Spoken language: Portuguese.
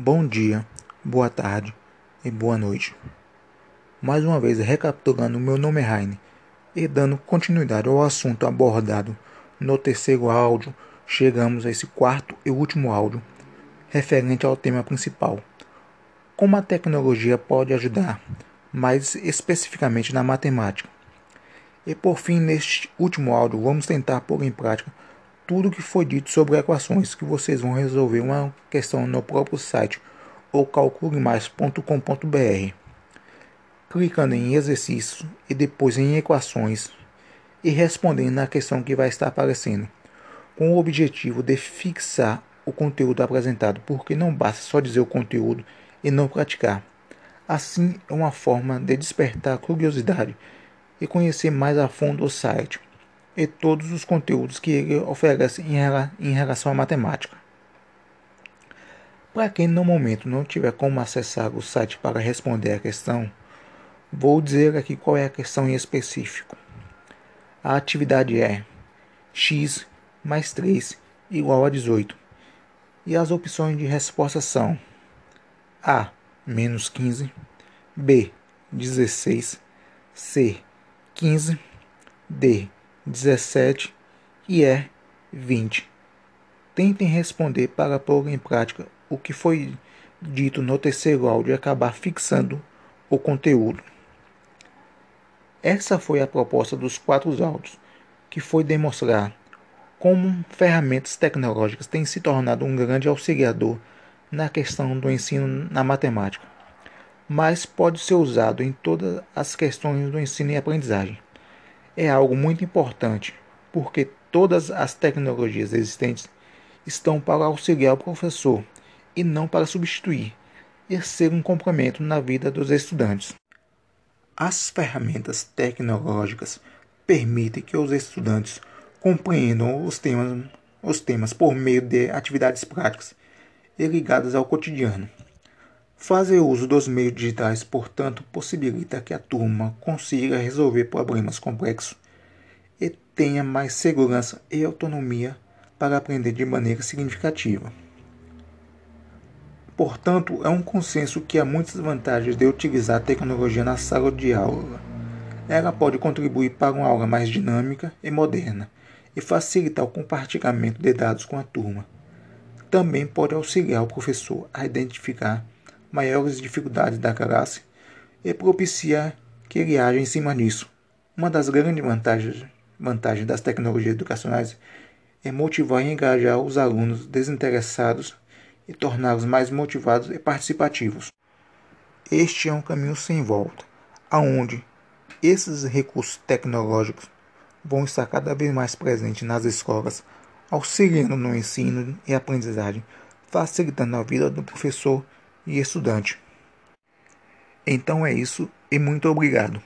Bom dia, boa tarde e boa noite. Mais uma vez recapitulando, meu nome é Raine e dando continuidade ao assunto abordado no terceiro áudio, chegamos a esse quarto e último áudio referente ao tema principal. Como a tecnologia pode ajudar, mais especificamente na matemática. E por fim, neste último áudio, vamos tentar pôr em prática tudo que foi dito sobre equações que vocês vão resolver uma questão no próprio site ou calculemais.com.br. Clicando em exercícios e depois em equações e respondendo na questão que vai estar aparecendo, com o objetivo de fixar o conteúdo apresentado, porque não basta só dizer o conteúdo e não praticar. Assim, é uma forma de despertar curiosidade e conhecer mais a fundo o site e todos os conteúdos que ele oferece em relação à matemática. Para quem no momento não tiver como acessar o site para responder a questão, vou dizer aqui qual é a questão em específico. A atividade é x mais 3 igual a 18 e as opções de resposta são A menos 15, B 16, C 15, D 17 e E 20. Tentem responder para pôr em prática o que foi dito no terceiro áudio e acabar fixando o conteúdo. Essa foi a proposta dos quatro áudios, que foi demonstrar como ferramentas tecnológicas têm se tornado um grande auxiliador na questão do ensino na matemática, mas pode ser usado em todas as questões do ensino e aprendizagem é algo muito importante, porque todas as tecnologias existentes estão para auxiliar o professor e não para substituir e ser um complemento na vida dos estudantes. As ferramentas tecnológicas permitem que os estudantes compreendam os temas, os temas por meio de atividades práticas e ligadas ao cotidiano. Fazer uso dos meios digitais, portanto, possibilita que a turma consiga resolver problemas complexos e tenha mais segurança e autonomia para aprender de maneira significativa. Portanto, é um consenso que há muitas vantagens de utilizar a tecnologia na sala de aula. Ela pode contribuir para uma aula mais dinâmica e moderna e facilitar o compartilhamento de dados com a turma. Também pode auxiliar o professor a identificar maiores dificuldades da classe e propicia que ele haja em cima disso. Uma das grandes vantagens, vantagens das tecnologias educacionais é motivar e engajar os alunos desinteressados e torná-los mais motivados e participativos. Este é um caminho sem volta, aonde esses recursos tecnológicos vão estar cada vez mais presentes nas escolas, auxiliando no ensino e aprendizagem, facilitando a vida do professor e estudante. Então é isso e muito obrigado.